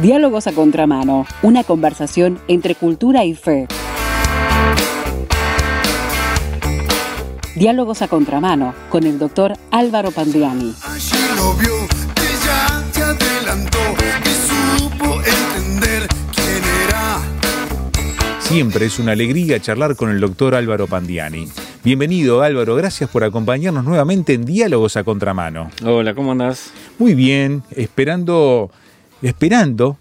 Diálogos a contramano, una conversación entre cultura y fe. Diálogos a contramano con el doctor Álvaro Pandiani. Siempre es una alegría charlar con el doctor Álvaro Pandiani. Bienvenido Álvaro, gracias por acompañarnos nuevamente en Diálogos a Contramano. Hola, ¿cómo andás? Muy bien, esperando, esperando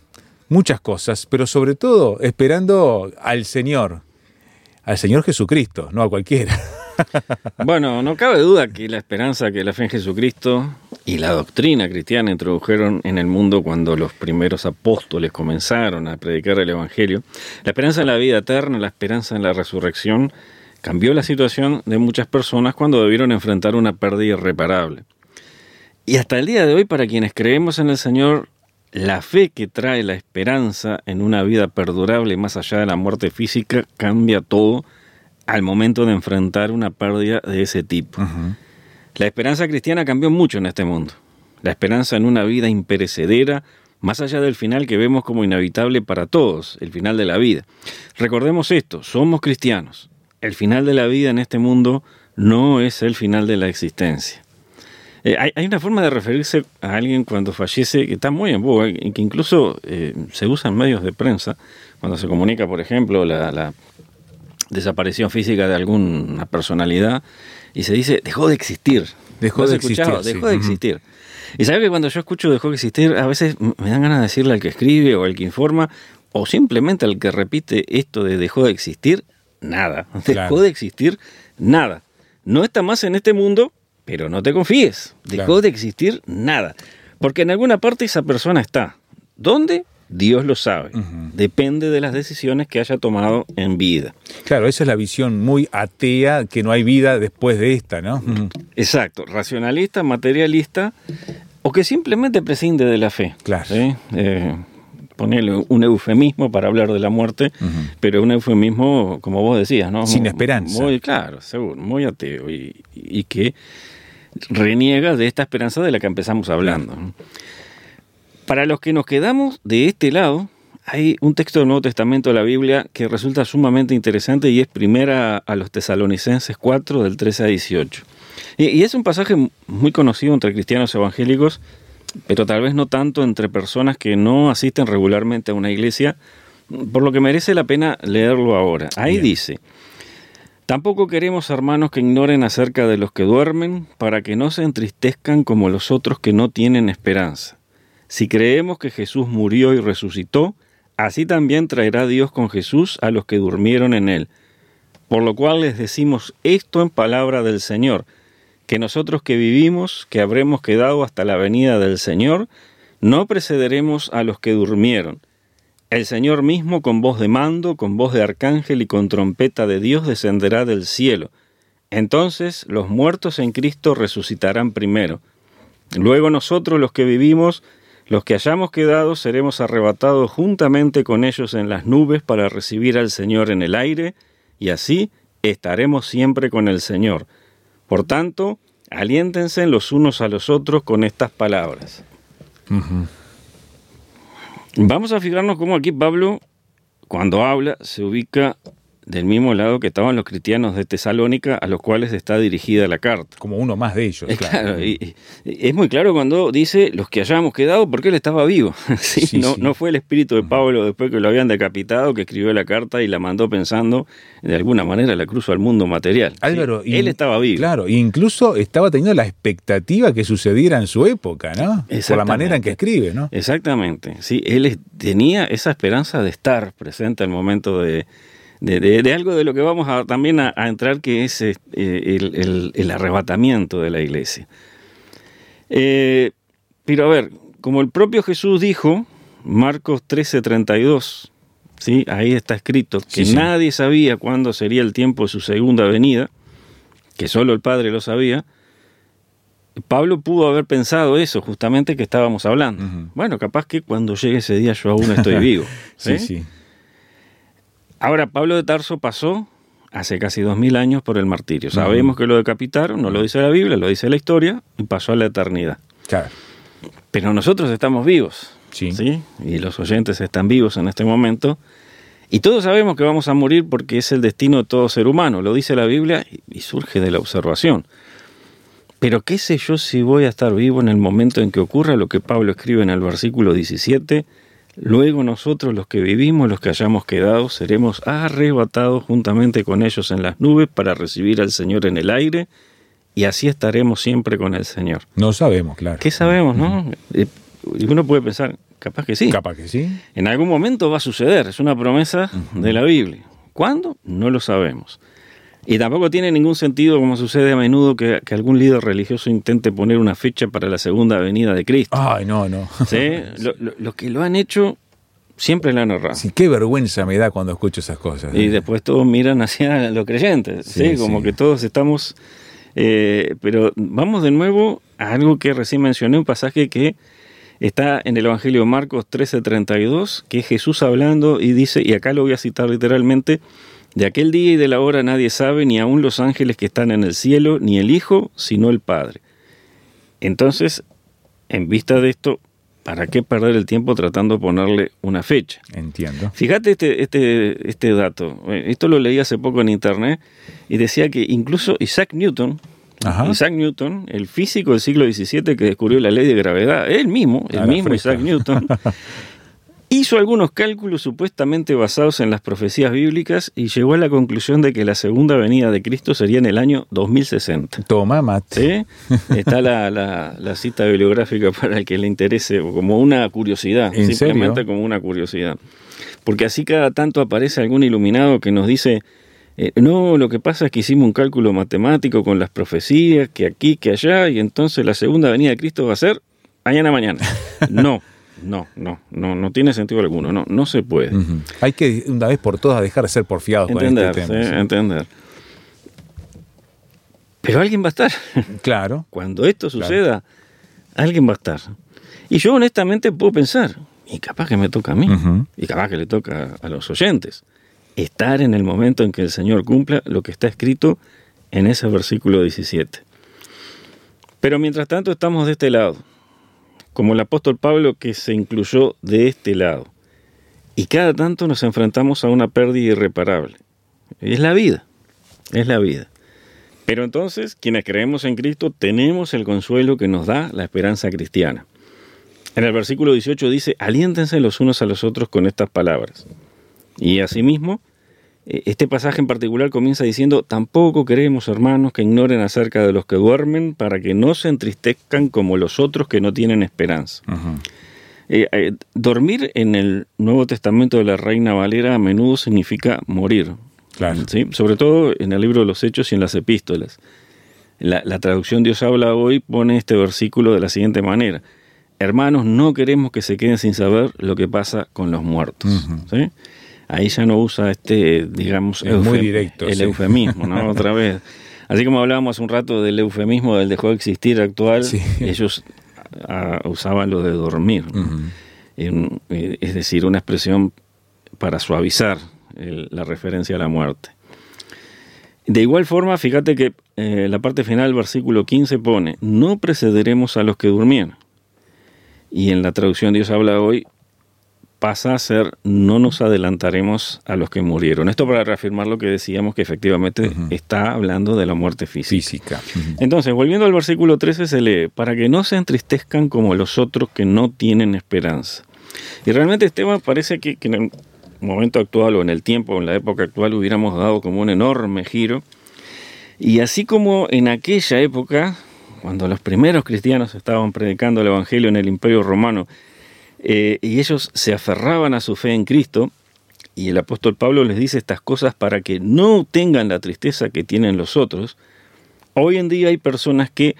muchas cosas, pero sobre todo esperando al Señor, al Señor Jesucristo, no a cualquiera. Bueno, no cabe duda que la esperanza que la fe en Jesucristo y la doctrina cristiana introdujeron en el mundo cuando los primeros apóstoles comenzaron a predicar el Evangelio, la esperanza en la vida eterna, la esperanza en la resurrección, cambió la situación de muchas personas cuando debieron enfrentar una pérdida irreparable. Y hasta el día de hoy, para quienes creemos en el Señor, la fe que trae la esperanza en una vida perdurable más allá de la muerte física cambia todo al momento de enfrentar una pérdida de ese tipo. La esperanza cristiana cambió mucho en este mundo. La esperanza en una vida imperecedera, más allá del final que vemos como inevitable para todos, el final de la vida. Recordemos esto, somos cristianos. El final de la vida en este mundo no es el final de la existencia. Eh, hay, hay una forma de referirse a alguien cuando fallece que está muy en boga y que incluso eh, se usa en medios de prensa, cuando se comunica, por ejemplo, la, la desaparición física de alguna personalidad y se dice dejó de existir. Dejó ¿Lo has de existir, sí. Dejó de existir. Y sabes que cuando yo escucho dejó de existir, a veces me dan ganas de decirle al que escribe o al que informa, o simplemente al que repite esto de dejó de existir, nada. Dejó Claro. de existir, nada. No está más en este mundo, pero no te confíes. Dejó Claro. de existir, nada. Porque en alguna parte esa persona está. ¿Dónde? Dios lo sabe. Depende de las decisiones que haya tomado en vida. Claro, esa es la visión muy atea, que no hay vida después de esta, ¿no? Exacto, racionalista, materialista, o que simplemente prescinde de la fe. Claro. ¿sí? Eh, ponerle un eufemismo para hablar de la muerte, pero un eufemismo, como vos decías, ¿no? Sin esperanza. Muy claro, seguro, muy ateo, y, y que reniega de esta esperanza de la que empezamos hablando. Para los que nos quedamos de este lado, hay un texto del Nuevo Testamento de la Biblia que resulta sumamente interesante y es primera a los tesalonicenses 4 del 13 a 18. Y, y es un pasaje muy conocido entre cristianos evangélicos, pero tal vez no tanto entre personas que no asisten regularmente a una iglesia, por lo que merece la pena leerlo ahora. Ahí Bien. dice, Tampoco queremos, hermanos, que ignoren acerca de los que duermen, para que no se entristezcan como los otros que no tienen esperanza. Si creemos que Jesús murió y resucitó, así también traerá Dios con Jesús a los que durmieron en él. Por lo cual les decimos esto en palabra del Señor, que nosotros que vivimos, que habremos quedado hasta la venida del Señor, no precederemos a los que durmieron. El Señor mismo con voz de mando, con voz de arcángel y con trompeta de Dios descenderá del cielo. Entonces los muertos en Cristo resucitarán primero. Luego nosotros los que vivimos, los que hayamos quedado, seremos arrebatados juntamente con ellos en las nubes para recibir al Señor en el aire, y así estaremos siempre con el Señor. Por tanto, aliéntense los unos a los otros con estas palabras. Vamos a fijarnos cómo aquí Pablo, cuando habla, se ubica del mismo lado que estaban los cristianos de Tesalónica, a los cuales está dirigida la carta. Como uno más de ellos, Eh, claro. Claro, y- y es muy claro cuando dice los que hayamos quedado, porque él estaba vivo. Sí, Sí, no, sí. no fue el espíritu de Pablo después que lo habían decapitado que escribió la carta y la mandó pensando, de alguna manera la cruzó al mundo material. Álvaro, y- él estaba vivo. Claro, incluso estaba teniendo la expectativa que sucediera en su época, ¿no? Por la manera en que escribe, ¿no? Exactamente, sí, él es- tenía esa esperanza de estar presente al momento de, de, de- de algo de lo que vamos a, también a, a entrar, que es eh, el, el- el arrebatamiento de la iglesia. Eh, pero a ver, como el propio Jesús dijo, Marcos 13:32, ¿sí? ahí está escrito que Sí, sí. nadie sabía cuándo sería el tiempo de su segunda venida, que solo el Padre lo sabía, Pablo pudo haber pensado eso justamente que estábamos hablando. Bueno, capaz que cuando llegue ese día yo aún estoy vivo. Sí, ¿sí? sí. Ahora, Pablo de Tarso pasó hace casi dos mil años por el martirio. Sabemos que lo decapitaron, no lo dice la Biblia, lo dice la historia, y pasó a la eternidad. Claro. Pero nosotros estamos vivos. Sí. ¿sí? Y los oyentes están vivos en este momento. Y todos sabemos que vamos a morir porque es el destino de todo ser humano, lo dice la Biblia y surge de la observación. Pero qué sé yo si voy a estar vivo en el momento en que ocurra lo que Pablo escribe en el versículo 17. Luego nosotros los que vivimos, los que hayamos quedado, seremos arrebatados juntamente con ellos en las nubes para recibir al Señor en el aire y así estaremos siempre con el Señor. No sabemos, claro. ¿Qué sabemos, no? Eh, Y uno puede pensar, capaz que sí. Capaz que sí. En algún momento va a suceder, es una promesa de la Biblia. ¿Cuándo? No lo sabemos. Y tampoco tiene ningún sentido, como sucede a menudo, que, que algún líder religioso intente poner una fecha para la segunda venida de Cristo. Ay, no, no. ¿sí? Lo- lo- los que lo han hecho siempre la han errado. Sí, qué vergüenza me da cuando escucho esas cosas. Y después todos miran hacia los creyentes, ¿sí? Sí, como sí. que todos estamos... eh, pero vamos de nuevo a algo que recién mencioné, un pasaje que está en el Evangelio de Marcos 13:32, que es Jesús hablando y dice, y acá lo voy a citar literalmente, de aquel día y de la hora nadie sabe, ni aun los ángeles que están en el cielo, ni el Hijo, sino el Padre. Entonces, en vista de esto, ¿para qué perder el tiempo tratando de ponerle una fecha? Entiendo. Fíjate este, este, este dato. Eh, Esto lo leí hace poco en internet y decía que incluso Isaac Newton, Ajá. Isaac Newton, el físico del siglo XVII que descubrió la ley de gravedad, él mismo, el mismo. Isaac Newton, hizo algunos cálculos supuestamente basados en las profecías bíblicas y llegó a la conclusión de que la segunda venida de Cristo sería en el año 2060. Toma mate. ¿Sí? Está la, la- la cita bibliográfica para el que le interese, o como una curiosidad, ¿En simplemente serio? como una curiosidad. Porque así cada tanto aparece algún iluminado que nos dice, eh, no, lo que pasa es que hicimos un cálculo matemático con las profecías, que aquí, que allá, y entonces la segunda venida de Cristo va a ser mañana, mañana. No, no, no, no, no tiene sentido alguno, no, no se puede. Hay que una vez por todas dejar de ser porfiados Entender, con este tema. sí, sí. entender. Pero alguien va a estar. Claro. Cuando esto Claro. suceda, alguien va a estar. Y yo honestamente puedo pensar, y capaz que me toca a mí, y capaz que le toca a los oyentes, estar en el momento en que el Señor cumpla lo que está escrito en ese versículo 17. Pero mientras tanto estamos de este lado, como el apóstol Pablo que se incluyó de este lado. Y cada tanto nos enfrentamos a una pérdida irreparable. Es la vida, es la vida. Pero entonces, quienes creemos en Cristo, tenemos el consuelo que nos da la esperanza cristiana. En el versículo 18 dice, aliéntense los unos a los otros con estas palabras. Y asimismo, este pasaje en particular comienza diciendo, tampoco queremos, hermanos, que ignoren acerca de los que duermen, para que no se entristezcan como los otros que no tienen esperanza. Eh, eh, dormir en el Nuevo Testamento de la Reina Valera a menudo significa morir. Claro. ¿sí? Sobre todo en el libro de los Hechos y en las epístolas. La, la traducción Dios habla hoy pone este versículo de la siguiente manera. Hermanos, no queremos que se queden sin saber lo que pasa con los muertos. ¿sí? Ahí ya no usa este, digamos, Es muy directo, el sí. eufemismo, ¿no? Otra vez. Así como hablábamos hace un rato del eufemismo del dejó de existir actual, Sí. ellos usaban lo de dormir. ¿no? Ujú. En- eh, es decir, una expresión para suavizar el- la referencia a la muerte. De igual forma, fíjate que eh, la parte final del versículo 15 pone, no precederemos a los que durmieron. Y en la traducción Dios habla hoy, pasa a ser, no nos adelantaremos a los que murieron. Esto para reafirmar lo que decíamos que efectivamente está hablando de la muerte física. Física. Entonces, volviendo al versículo 13, se lee, para que no se entristezcan como los otros que no tienen esperanza. Y realmente Esteban parece que, que en el momento actual o en el tiempo, o en la época actual, hubiéramos dado como un enorme giro. Y así como en aquella época, cuando los primeros cristianos estaban predicando el Evangelio en el Imperio Romano, eh, y ellos se aferraban a su fe en Cristo, y el apóstol Pablo les dice estas cosas para que no tengan la tristeza que tienen los otros, Hoy en día hay personas que,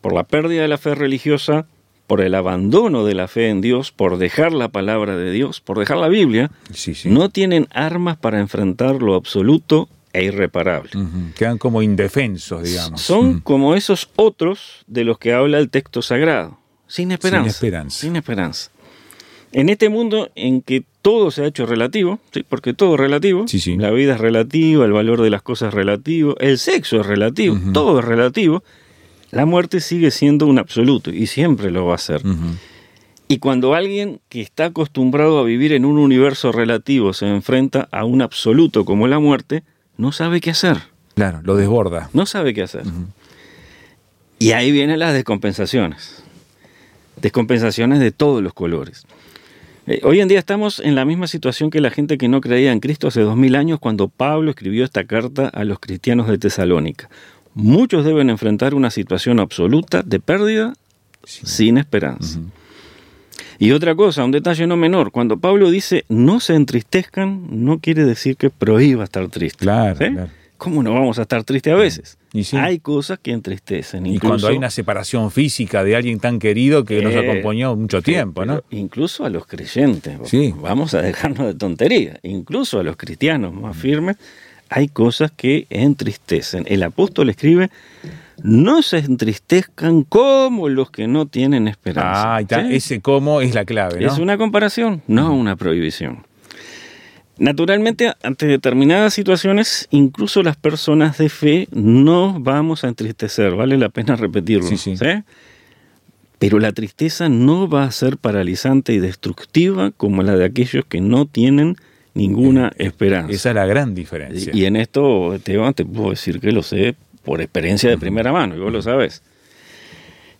por la pérdida de la fe religiosa, por el abandono de la fe en Dios, por dejar la palabra de Dios, por dejar la Biblia, Sí, sí. no tienen armas para enfrentar lo absoluto e irreparable. Quedan como indefensos, digamos. Son como esos otros de los que habla el texto sagrado, sin esperanza. Sin esperanza. Sin esperanza. En este mundo en que todo se ha hecho relativo, ¿sí? porque todo es relativo, Sí, sí. la vida es relativa, el valor de las cosas es relativo, el sexo es relativo, todo es relativo, la muerte sigue siendo un absoluto y siempre lo va a ser. Y cuando alguien que está acostumbrado a vivir en un universo relativo se enfrenta a un absoluto como la muerte, no sabe qué hacer. Claro, lo desborda. No sabe qué hacer. Y ahí vienen las descompensaciones. Descompensaciones de todos los colores. Eh, hoy en día estamos en la misma situación que la gente que no creía en Cristo hace dos mil años cuando Pablo escribió esta carta a los cristianos de Tesalónica. Muchos deben enfrentar una situación absoluta de pérdida sin esperanza. Y otra cosa, un detalle no menor, cuando Pablo dice no se entristezcan, no quiere decir que prohíba estar triste. Claro, ¿sí? claro. ¿Cómo no vamos a estar tristes a veces? Y sí. Hay cosas que entristecen. Y cuando hay una separación física de alguien tan querido que nos Eh, acompañó mucho tiempo, ¿no? Incluso a los creyentes, Sí. vamos a dejarnos de tontería, incluso a los cristianos más firmes, hay cosas que entristecen. El apóstol escribe, no se entristezcan como los que no tienen esperanza. Ah. ¿Sí? Ese cómo es la clave, ¿no? Es una comparación, no una prohibición. Naturalmente, ante determinadas situaciones, incluso las personas de fe no vamos a entristecer, vale la pena repetirlo. Sí, sí. ¿sí? Pero la tristeza no va a ser paralizante y destructiva como la de aquellos que no tienen ninguna esperanza. Eh, Esa es la gran diferencia. Y, y en esto, Esteban, te puedo decir que lo sé por experiencia de primera mano, y vos lo sabes.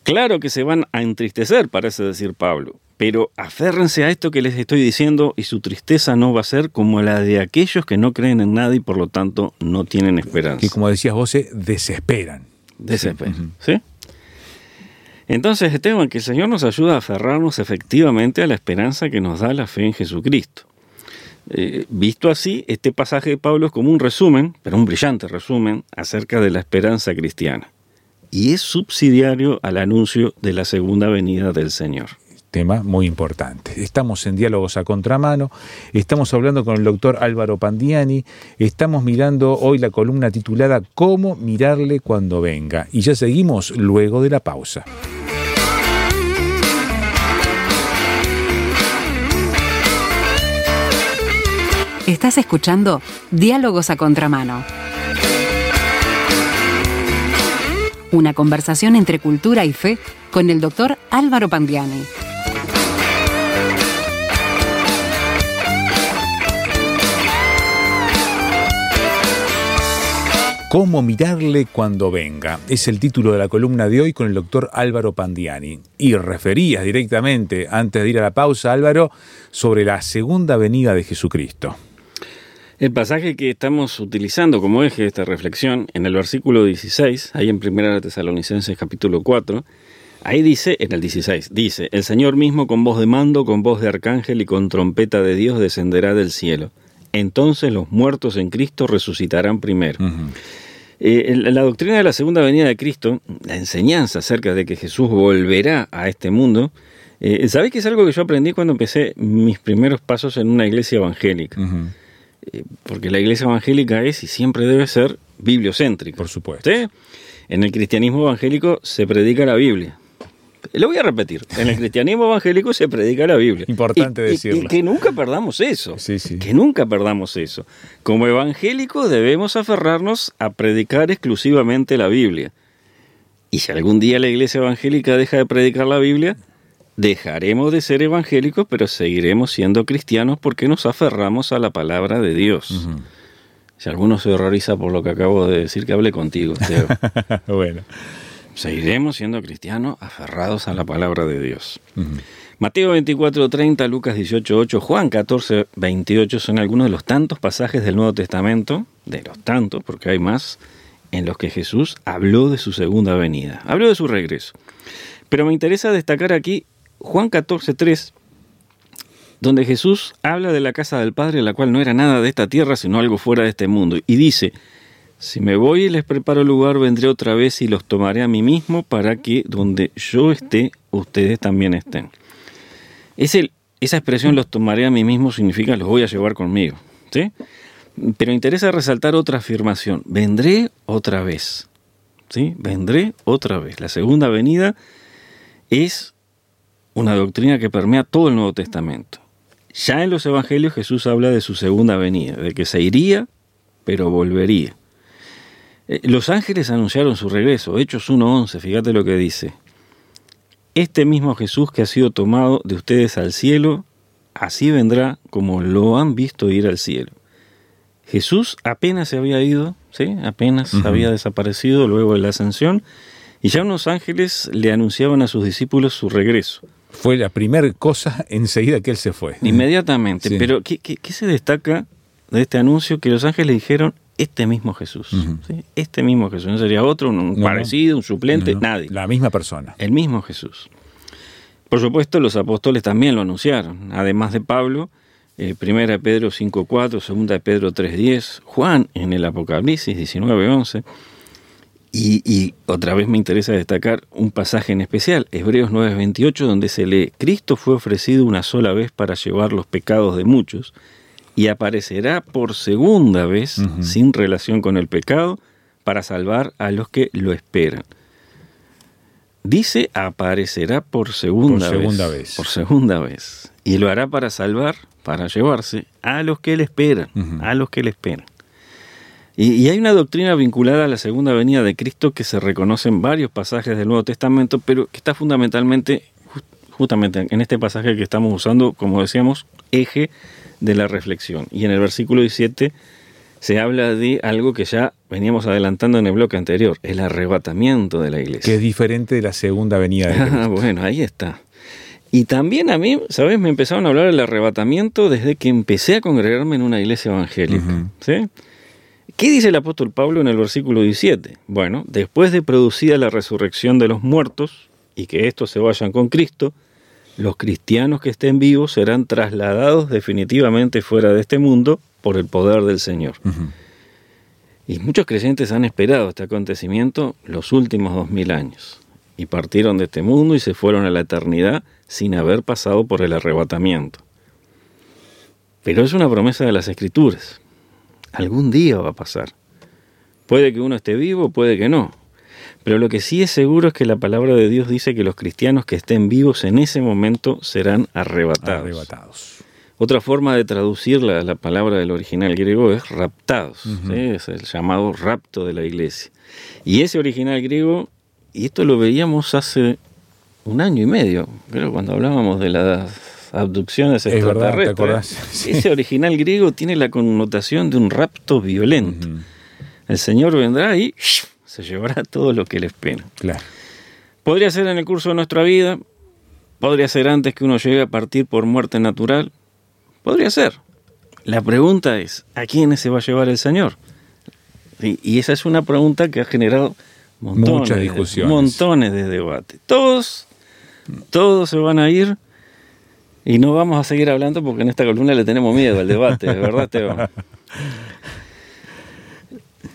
Claro que se van a entristecer, parece decir Pablo, pero aférrense a esto que les estoy diciendo y su tristeza no va a ser como la de aquellos que no creen en nada y por lo tanto no tienen esperanza. que como decías vos, se desesperan. Desespero. ¿Sí? Entonces, Esteban, que el Señor nos ayuda a aferrarnos efectivamente a la esperanza que nos da la fe en Jesucristo. Eh, visto así, este pasaje de Pablo es como un resumen, pero un brillante resumen, acerca de la esperanza cristiana. Y es subsidiario al anuncio de la segunda venida del Señor. Tema muy importante. Estamos en diálogos a contramano, estamos hablando con el doctor Álvaro Pandiani, estamos mirando hoy la columna titulada Cómo mirarle cuando venga. Y ya seguimos luego de la pausa. Estás escuchando Diálogos a Contramano. Una conversación entre cultura y fe con el doctor Álvaro Pandiani. Cómo mirarle cuando venga. Es el título de la columna de hoy con el doctor Álvaro Pandiani. Y referías directamente, antes de ir a la pausa, Álvaro, sobre la segunda venida de Jesucristo. El pasaje que estamos utilizando como eje de esta reflexión, en el versículo 16, ahí en 1 Tesalonicenses capítulo 4, ahí dice, en el 16, dice, el Señor mismo con voz de mando, con voz de arcángel y con trompeta de Dios descenderá del cielo. Entonces los muertos en Cristo resucitarán primero. Eh, la doctrina de la segunda venida de Cristo, la enseñanza acerca de que Jesús volverá a este mundo, eh, ¿sabés que es algo que yo aprendí cuando empecé mis primeros pasos en una iglesia evangélica? Eh, porque la iglesia evangélica es y siempre debe ser bibliocéntrica. Por supuesto. ¿Sí? En el cristianismo evangélico se predica la Biblia. Lo voy a repetir. En el cristianismo evangélico se predica la Biblia. Importante Y- decirlo. Y que nunca perdamos eso. Sí, sí. Que nunca perdamos eso. Como evangélicos debemos aferrarnos a predicar exclusivamente la Biblia. Y si algún día la iglesia evangélica deja de predicar la Biblia, dejaremos de ser evangélicos, pero seguiremos siendo cristianos porque nos aferramos a la palabra de Dios. Si alguno se horroriza por lo que acabo de decir, que hable contigo. Teo. bueno. Seguiremos siendo cristianos aferrados a la palabra de Dios. Mateo 24:30, Lucas 18:8, Juan 14:28 son algunos de los tantos pasajes del Nuevo Testamento, de los tantos, porque hay más, en los que Jesús habló de su segunda venida, habló de su regreso. Pero me interesa destacar aquí Juan 14:3, donde Jesús habla de la casa del Padre, la cual no era nada de esta tierra, sino algo fuera de este mundo, y dice, si me voy y les preparo lugar, vendré otra vez y los tomaré a mí mismo para que donde yo esté, ustedes también estén. Esa expresión los tomaré a mí mismo significa los voy a llevar conmigo. Pero interesa resaltar otra afirmación. Vendré otra vez. ¿sí? Vendré otra vez. La segunda venida es una doctrina que permea todo el Nuevo Testamento. Ya en los Evangelios Jesús habla de su segunda venida, de que se iría, pero volvería. Eh, Los ángeles anunciaron su regreso, Hechos 1.11, fíjate lo que dice. este mismo Jesús que ha sido tomado de ustedes al cielo, así vendrá como lo han visto ir al cielo. Jesús apenas se había ido, ¿sí? apenas había desaparecido luego de la ascensión, y ya unos ángeles le anunciaban a sus discípulos su regreso. Fue la primera cosa enseguida que él se fue. Inmediatamente. Sí. Pero ¿qué, qué, qué se destaca de este anuncio? Que los ángeles dijeron, este mismo Jesús. Este mismo Jesús. No sería otro, un, un No, parecido, un suplente, No, no, nadie. La misma persona. El mismo Jesús. Por supuesto, los apóstoles también lo anunciaron. Además de Pablo, eh, primera de Pedro 5.4, segunda de Pedro 3.10, Juan en el Apocalipsis 19.11. Y, y otra vez me interesa destacar un pasaje en especial, Hebreos 9.28, donde se lee, Cristo fue ofrecido una sola vez para llevar los pecados de muchos y aparecerá por segunda vez sin relación con el pecado para salvar a los que lo esperan. Dice aparecerá por segunda, Por segunda vez. Por segunda vez. Y lo hará para salvar, para llevarse a los que le esperan. A los que le esperan. Y, y hay una doctrina vinculada a la segunda venida de Cristo que se reconoce en varios pasajes del Nuevo Testamento, pero que está fundamentalmente, justamente en este pasaje que estamos usando, como decíamos, eje de la reflexión. Y en el versículo 17 se habla de algo que ya veníamos adelantando en el bloque anterior, el arrebatamiento de la iglesia. Que es diferente de la segunda venida de Ah, Cristo. bueno, ahí está. Y también a mí, ¿sabes? Me empezaron a hablar del arrebatamiento desde que empecé a congregarme en una iglesia evangélica. ¿Sí? ¿Qué dice el apóstol Pablo en el versículo 17? Bueno, después de producida la resurrección de los muertos y que estos se vayan con Cristo, los cristianos que estén vivos serán trasladados definitivamente fuera de este mundo por el poder del Señor. Y muchos creyentes han esperado este acontecimiento los últimos dos mil años y partieron de este mundo y se fueron a la eternidad sin haber pasado por el arrebatamiento. Pero es una promesa de las Escrituras. Algún día va a pasar. Puede que uno esté vivo, puede que no. Pero lo que sí es seguro es que la palabra de Dios dice que los cristianos que estén vivos en ese momento serán arrebatados. Arrebatados. Otra forma de traducir la, la palabra del original griego es raptados, ¿sí? es el llamado rapto de la iglesia. Y ese original griego, y esto lo veíamos hace un año y medio, creo, cuando hablábamos de las abducciones Es verdad, ¿te? Sí. Ese original griego tiene la connotación de un rapto violento. El Señor vendrá y se llevará todo lo que le espera. Claro. Podría ser en el curso de nuestra vida, podría ser antes que uno llegue a partir por muerte natural, podría ser. La pregunta es, ¿a quiénes se va a llevar el Señor? Y, y esa es una pregunta que ha generado montones, Muchas de- discusiones. montones de debate. Todos, todos se van a ir y no vamos a seguir hablando porque en esta columna le tenemos miedo al debate, ¿de verdad, Teo?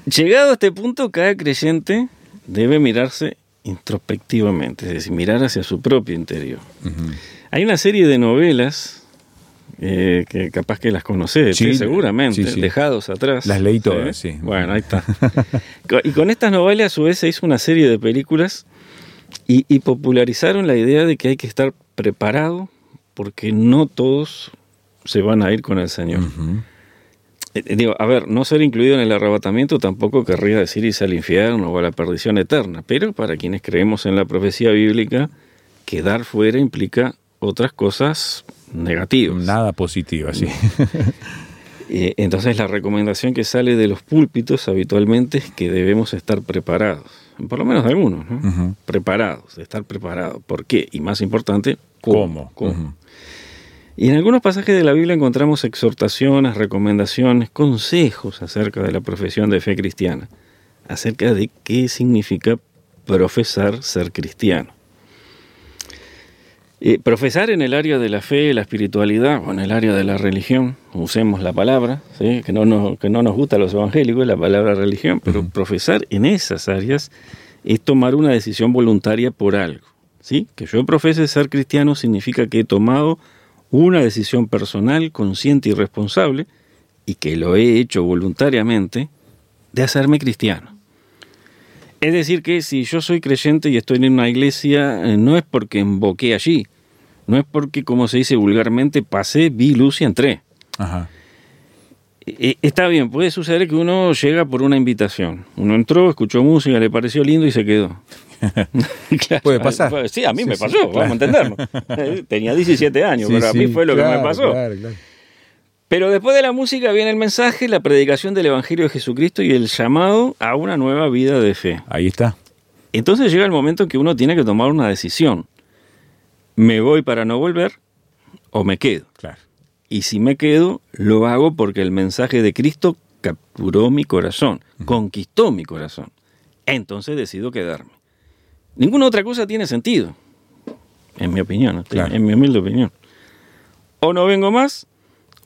Llegado a este punto, cada creyente debe mirarse introspectivamente, es decir, mirar hacia su propio interior. Hay una serie de novelas eh, que capaz que las conoces, Sí, seguramente, sí, sí. dejados atrás. Las leí todas, sí. Bueno, ahí está. Y con estas novelas, a su vez, se hizo una serie de películas y, y popularizaron la idea de que hay que estar preparado porque no todos se van a ir con el Señor. Eh, Digo, a ver, no ser incluido en el arrebatamiento tampoco querría decir irse al infierno o a la perdición eterna, pero para quienes creemos en la profecía bíblica, quedar fuera implica otras cosas negativas. Nada positivo, sí. Eh, Entonces la recomendación que sale de los púlpitos habitualmente es que debemos estar preparados, por lo menos de algunos, ¿no? Preparados, estar preparados. ¿Por qué? Y más importante, ¿Cómo? ¿Cómo? Y en algunos pasajes de la Biblia encontramos exhortaciones, recomendaciones, consejos acerca de la profesión de fe cristiana, acerca de qué significa profesar ser cristiano. Eh, profesar en el área de la fe, la espiritualidad o en el área de la religión, usemos la palabra, ¿sí? que, no nos, que no nos gusta a los evangélicos, la palabra religión, pero profesar en esas áreas es tomar una decisión voluntaria por algo. ¿sí? Que yo profese ser cristiano significa que he tomado una decisión personal, consciente y responsable, y que lo he hecho voluntariamente, de hacerme cristiano. Es decir, que si yo soy creyente y estoy en una iglesia, eh, no es porque emboqué allí, no es porque, como se dice vulgarmente, pasé, vi luz y entré. Ajá. Eh, Está bien, puede suceder que uno llega por una invitación. Uno entró, escuchó música, le pareció lindo y se quedó. Claro, Puede pasar. Sí, a mí Sí, me pasó, vamos a entenderlo. Eh, Tenía 17 años, pero a mí fue lo que me pasó. claro. Pero después de la música viene el mensaje, la predicación del Evangelio de Jesucristo y el llamado a una nueva vida de fe. Ahí está. Entonces llega el momento en que uno tiene que tomar una decisión. ¿Me voy para no volver o me quedo? Claro. Y si me quedo, lo hago porque el mensaje de Cristo capturó mi corazón, conquistó mi corazón. Entonces decido quedarme. Ninguna otra cosa tiene sentido, en mi opinión, Claro. en mi humilde opinión. O no vengo más,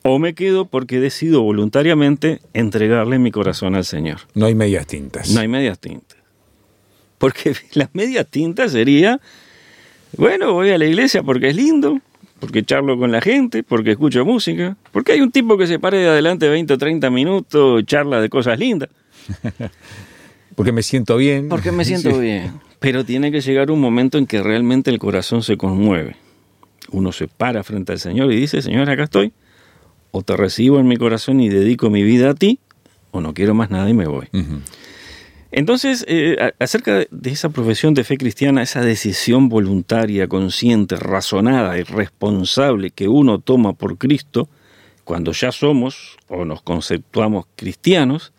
o me quedo porque decido voluntariamente entregarle mi corazón al Señor. No hay medias tintas. No hay medias tintas. Porque las medias tintas sería, bueno, voy a la iglesia porque es lindo, porque charlo con la gente, porque escucho música, porque hay un tipo que se pare de adelante 20 o 30 minutos, charla de cosas lindas, Porque me siento bien. porque me siento Sí. bien. Pero tiene que llegar un momento en que realmente el corazón se conmueve. Uno se para frente al Señor y dice, Señor, acá estoy. O te recibo en mi corazón y dedico mi vida a ti, o no quiero más nada y me voy. Entonces, eh, acerca de esa profesión de fe cristiana, esa decisión voluntaria, consciente, razonada y responsable que uno toma por Cristo, cuando ya somos o nos conceptuamos cristianos,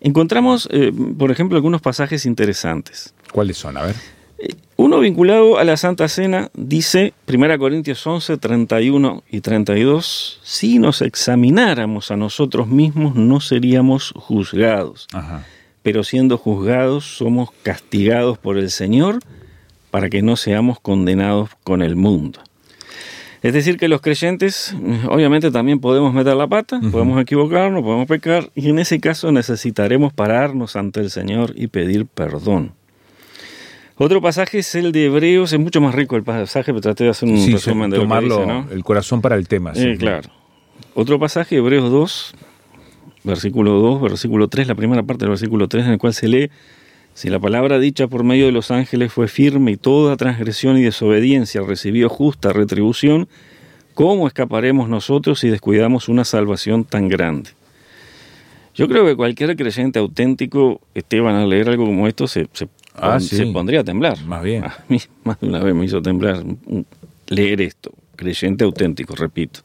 encontramos, eh, por ejemplo, algunos pasajes interesantes. ¿Cuáles son? A ver. Uno vinculado a la Santa Cena dice, 1 Corintios 11, 31 y 32, si nos examináramos a nosotros mismos no seríamos juzgados Ajá. pero siendo juzgados somos castigados por el Señor para que no seamos condenados con el mundo. Es decir, que los creyentes obviamente también podemos meter la pata, podemos equivocarnos, podemos pecar, y en ese caso necesitaremos pararnos ante el Señor y pedir perdón. Otro pasaje es el de Hebreos, es mucho más rico el pasaje, pero traté de hacer un Sí, resumen de lo que tomarlo, dice, ¿no? el corazón para el tema. sí. Eh, claro. Otro pasaje, Hebreos 2, versículo 2, versículo 3, la primera parte del versículo 3, en el cual se lee, si la palabra dicha por medio de los ángeles fue firme y toda transgresión y desobediencia recibió justa retribución, ¿cómo escaparemos nosotros si descuidamos una salvación tan grande? Yo creo que cualquier creyente auténtico, Esteban, al leer algo como esto, se, se, Ah, sí. se pondría a temblar. Más bien. A mí más de una vez me hizo temblar leer esto. Creyente auténtico, repito.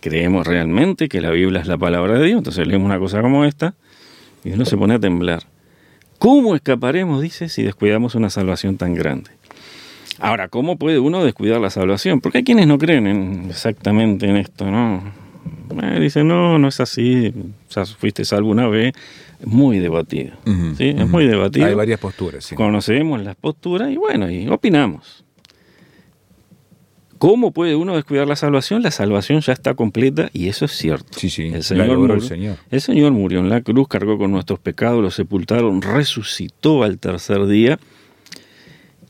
Creemos realmente que la Biblia es la palabra de Dios, entonces leemos una cosa como esta y uno se pone a temblar. ¿Cómo escaparemos, dice, si descuidamos una salvación tan grande? Ahora, ¿cómo puede uno descuidar la salvación? Porque hay quienes no creen en- exactamente en esto, ¿no? Dicen, no, no es así, ya fuiste salvo una vez. Muy debatido, ¿sí? Es muy debatido. Hay varias posturas, sí. Conocemos las posturas y bueno, y opinamos. ¿Cómo puede uno descuidar la salvación? La salvación ya está completa y eso es cierto. Sí, sí, El Señor, logró el murió, Señor. el Señor murió en la cruz, cargó con nuestros pecados, los sepultaron, resucitó al tercer día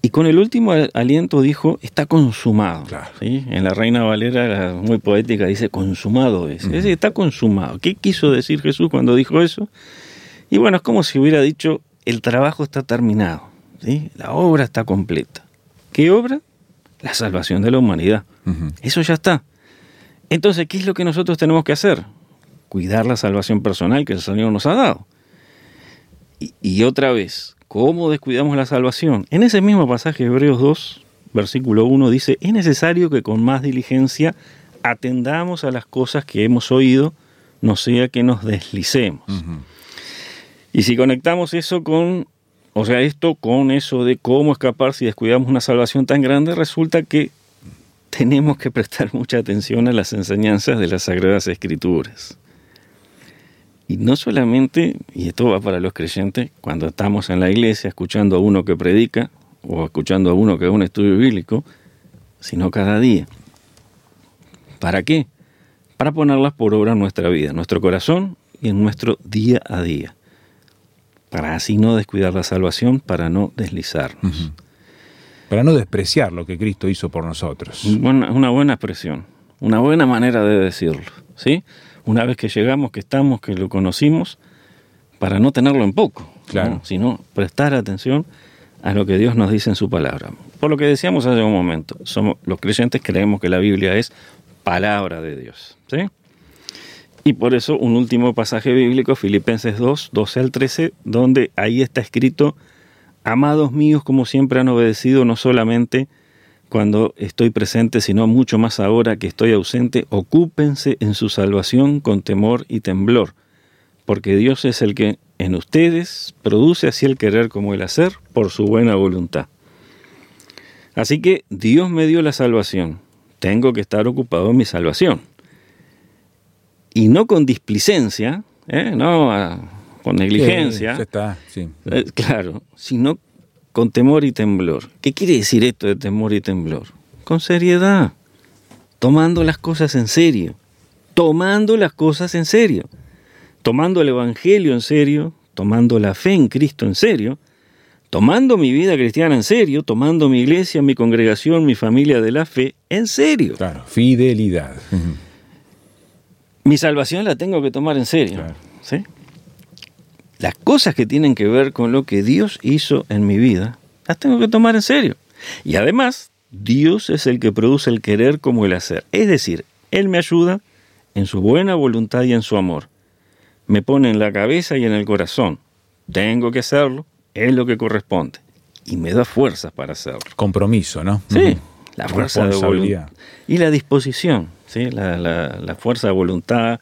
y con el último al- aliento dijo, está consumado. Claro. ¿Sí? En la Reina Valera, muy poética, dice, consumado es. Es decir, está consumado. ¿Qué quiso decir Jesús cuando dijo eso? Y bueno, es como si hubiera dicho, el trabajo está terminado, ¿sí? la obra está completa. ¿Qué obra? La salvación de la humanidad. Eso ya está. Entonces, ¿qué es lo que nosotros tenemos que hacer? Cuidar la salvación personal que el Señor nos ha dado. Y, y otra vez, ¿cómo descuidamos la salvación? En ese mismo pasaje, Hebreos 2, versículo 1, dice, es necesario que con más diligencia atendamos a las cosas que hemos oído, no sea que nos deslicemos. Y si conectamos eso con, o sea, esto con eso de cómo escapar si descuidamos una salvación tan grande, resulta que tenemos que prestar mucha atención a las enseñanzas de las Sagradas Escrituras. Y no solamente, y esto va para los creyentes, cuando estamos en la iglesia escuchando a uno que predica o escuchando a uno que da un estudio bíblico, sino cada día. ¿Para qué? Para ponerlas por obra en nuestra vida, en nuestro corazón y en nuestro día a día. Para así no descuidar la salvación, para no deslizarnos. Para no despreciar lo que Cristo hizo por nosotros. Buena- una buena expresión, una buena manera de decirlo, ¿sí? Una vez que llegamos, que estamos, que lo conocimos, para no tenerlo en poco, ¿no? Claro. sino prestar atención a lo que Dios nos dice en su palabra. Por lo que decíamos hace un momento, somos los creyentes creemos que la Biblia es palabra de Dios, ¿sí? Y por eso un último pasaje bíblico, Filipenses 2, 12 al 13, donde ahí está escrito, Amados míos, como siempre han obedecido, no solamente cuando estoy presente, sino mucho más ahora que estoy ausente, ocúpense en su salvación con temor y temblor, porque Dios es el que en ustedes produce así el querer como el hacer por su buena voluntad. Así que Dios me dio la salvación, tengo que estar ocupado en mi salvación. Y no con displicencia, ¿eh? no con negligencia, Sí, ya está, sí. eh, claro, sino con temor y temblor. ¿Qué quiere decir esto de temor y temblor? Con seriedad, tomando las cosas en serio, tomando las cosas en serio, tomando el Evangelio en serio, tomando la fe en Cristo en serio, tomando mi vida cristiana en serio, tomando mi iglesia, mi congregación, mi familia de la fe en serio. Claro, fidelidad. Mi salvación la tengo que tomar en serio. Claro. ¿sí? Las cosas que tienen que ver con lo que Dios hizo en mi vida, las tengo que tomar en serio. Y además, Dios es el que produce el querer como el hacer. Es decir, Él me ayuda en su buena voluntad y en su amor. Me pone en la cabeza y en el corazón. Tengo que hacerlo, es lo que corresponde. Y me da fuerzas para hacerlo. Compromiso, ¿no? Sí, la fuerza de voluntad. Y la disposición, ¿sí? la, la- la fuerza de voluntad,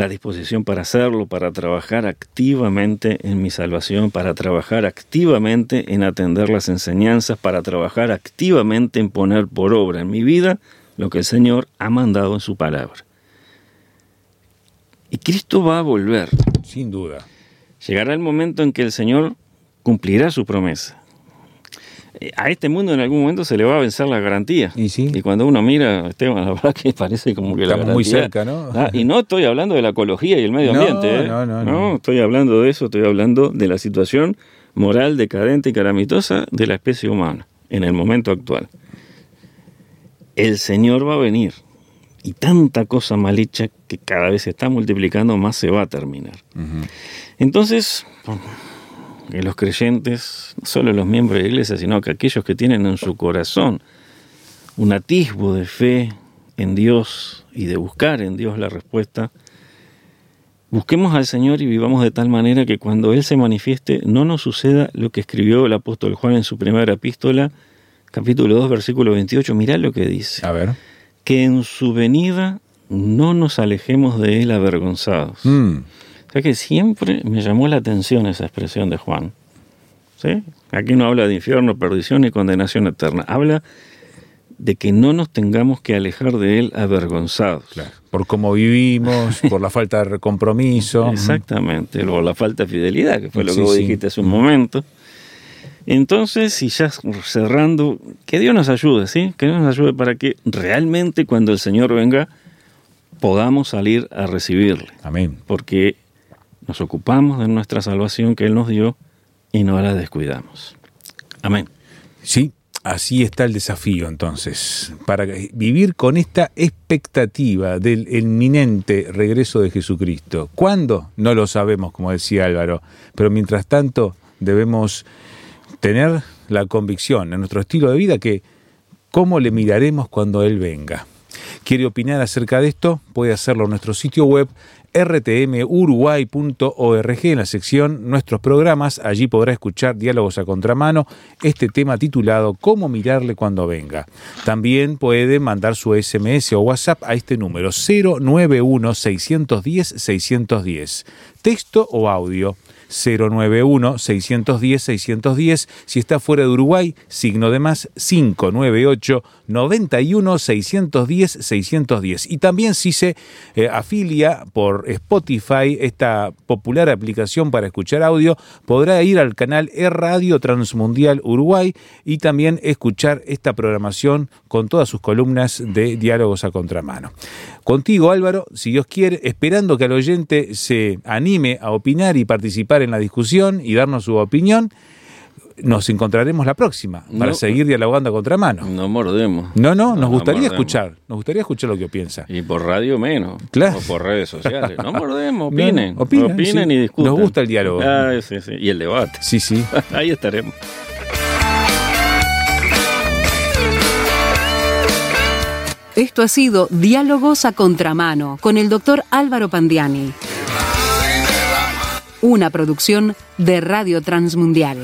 la disposición para hacerlo, para trabajar activamente en mi salvación, para trabajar activamente en atender las enseñanzas, para trabajar activamente en poner por obra en mi vida lo que el Señor ha mandado en su palabra. Y Cristo va a volver. Sin duda. Llegará el momento en que el Señor cumplirá su promesa. Eh, A este mundo en algún momento se le va a vencer la garantía. Y sí. cuando uno mira, Esteban, la verdad que parece como que la Estamos muy garantía- cerca, ¿no? Ah, y no estoy hablando de la ecología y el medio No, ambiente. ¿eh? no, no, no. estoy hablando de eso, estoy hablando de la situación moral decadente y calamitosa de la especie humana en el momento actual. El Señor va a venir y tanta cosa mal hecha que cada vez se está multiplicando más se va a terminar. Entonces, que los creyentes, no solo los miembros de la iglesia, sino que aquellos que tienen en su corazón un atisbo de fe en Dios y de buscar en Dios la respuesta, busquemos al Señor y vivamos de tal manera que cuando Él se manifieste no nos suceda lo que escribió el apóstol Juan en su primera epístola, capítulo 2, versículo 28. Mirá lo que dice. A ver. Que en su venida no nos alejemos de Él avergonzados. Mm. O sea que siempre me llamó la atención esa expresión de Juan. ¿Sí? Aquí no habla de infierno, perdición y condenación eterna. Habla de que no nos tengamos que alejar de él avergonzados. Claro. Por cómo vivimos, por la falta de compromiso. Exactamente, o la falta de fidelidad, que fue lo Sí, que vos sí. dijiste hace un momento. Entonces, y ya cerrando, que Dios nos ayude, ¿sí? Que Dios nos ayude para que realmente cuando el Señor venga podamos salir a recibirle. Amén. porque nos ocupamos de nuestra salvación que Él nos dio y no la descuidamos. Amén. Sí, así está el desafío entonces, para vivir con esta expectativa del inminente regreso de Jesucristo. ¿Cuándo? No lo sabemos, como decía Álvaro, pero mientras tanto debemos tener la convicción en nuestro estilo de vida que cómo le miraremos cuando Él venga. ¿Quiere opinar acerca de esto? Puede hacerlo en nuestro sitio web rtmuruguay.org en la sección Nuestros programas. Allí podrá escuchar Diálogos a Contramano, este tema titulado Cómo mirarle cuando venga. También puede mandar su SMS o WhatsApp a este número 091-610-610. Texto o audio 091-610-610. Si está fuera de Uruguay, signo de más 598-91-610-610. Y también si se eh, afilia por Spotify, esta popular aplicación para escuchar audio, podrá ir al canal E Radio Transmundial Uruguay y también escuchar esta programación con todas sus columnas de diálogos a contramano. Contigo, Álvaro, si Dios quiere, esperando que el oyente se anime a opinar y participar en la discusión y darnos su opinión, nos encontraremos la próxima para No. seguir dialogando a contramano. No mordemos. No, no, nos gustaría mordemos. escuchar, nos gustaría escuchar lo que piensa. Y por radio menos. Claro. O por redes sociales. No mordemos, opinen. no, opinen, sí. y discutan. Nos gusta el diálogo. Ah, sí, sí. Y el debate. Sí, sí. Ahí estaremos. Esto ha sido Diálogos a Contramano con el doctor Álvaro Pandiani. Una producción de Radio Transmundial.